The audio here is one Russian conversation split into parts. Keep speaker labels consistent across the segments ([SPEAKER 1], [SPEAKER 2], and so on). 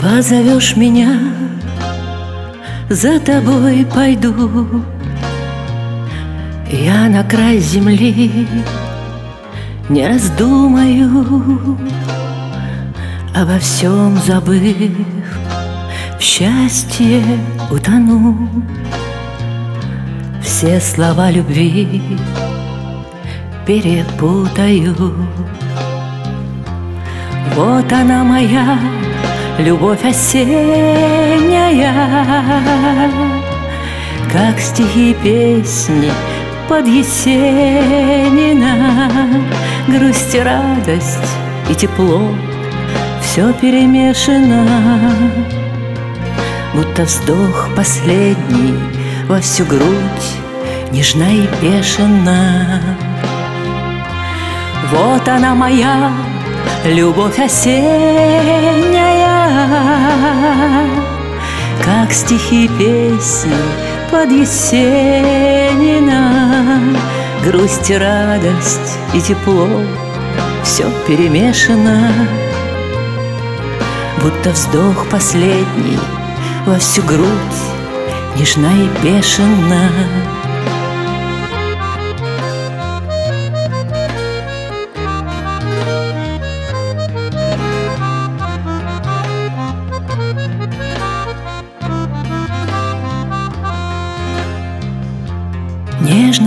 [SPEAKER 1] Позовешь меня, за тобой пойду. Я на край земли не раздумаю, Обо всем забыв, в счастье утону. Все слова любви перепутаю. Вот она моя любовь осенняя. Как стихи песни под Есенина. Грусть и радость и тепло Все перемешано. Будто вздох последний во всю грудь Нежна и бешена Вот она моя любовь осенняя. Как стихи песни под Есенина. Грусть и радость и тепло Все перемешано. Будто вздох последний во всю грудь Нежна и бешена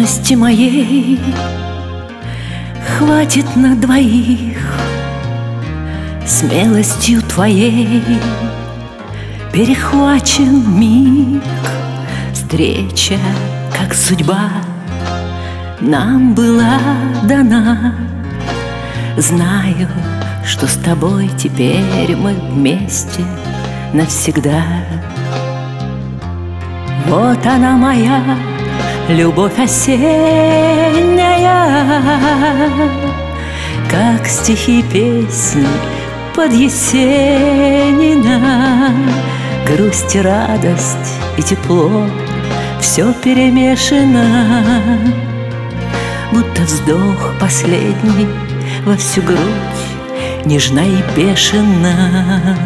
[SPEAKER 1] Нежности моей. Хватит на двоих Смелостью твоей. Перехвачен миг Встреча, как судьба, нам была дана. Знаю, что с тобой теперь мы вместе навсегда. Вот она моя Любовь осенняя, как стихи песни под Есенина. Грусть и радость и тепло все перемешано, Будто вздох последний во всю грудь нежна и бешена.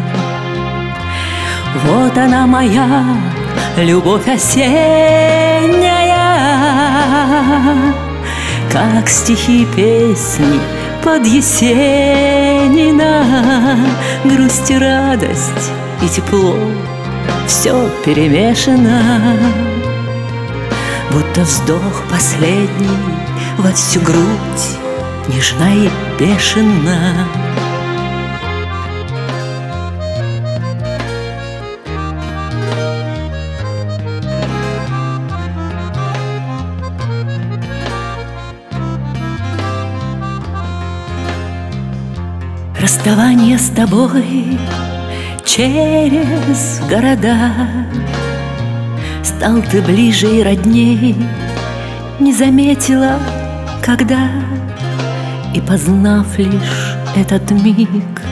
[SPEAKER 1] Вот она моя любовь осенняя, как стихи песни под Есенина. Грусть и радость и тепло Все перемешано. Будто вздох последний во всю грудь Нежна и бешена Расставание с тобой через города. Стал ты ближе и родней Не заметила, когда. И познав лишь этот миг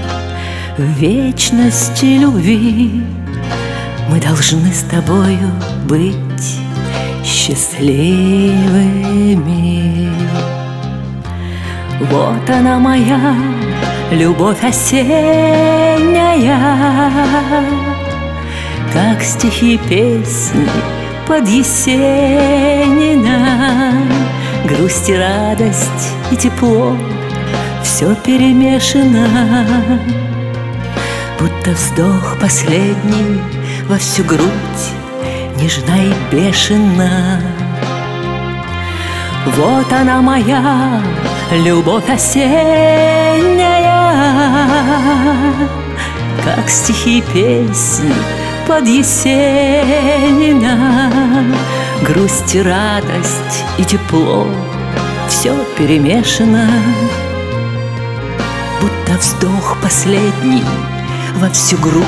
[SPEAKER 1] В вечности любви Мы должны с тобою быть счастливыми. Вот она моя Любовь осенняя, как стихи песни под Есенина. Грусть и радость и тепло все перемешано, Будто вздох последний во всю грудь нежна и бешена. Вот она моя любовь осенняя, как стихи песни под Есенина. Грусть и радость и тепло Все перемешано. Будто вздох последний во всю грудь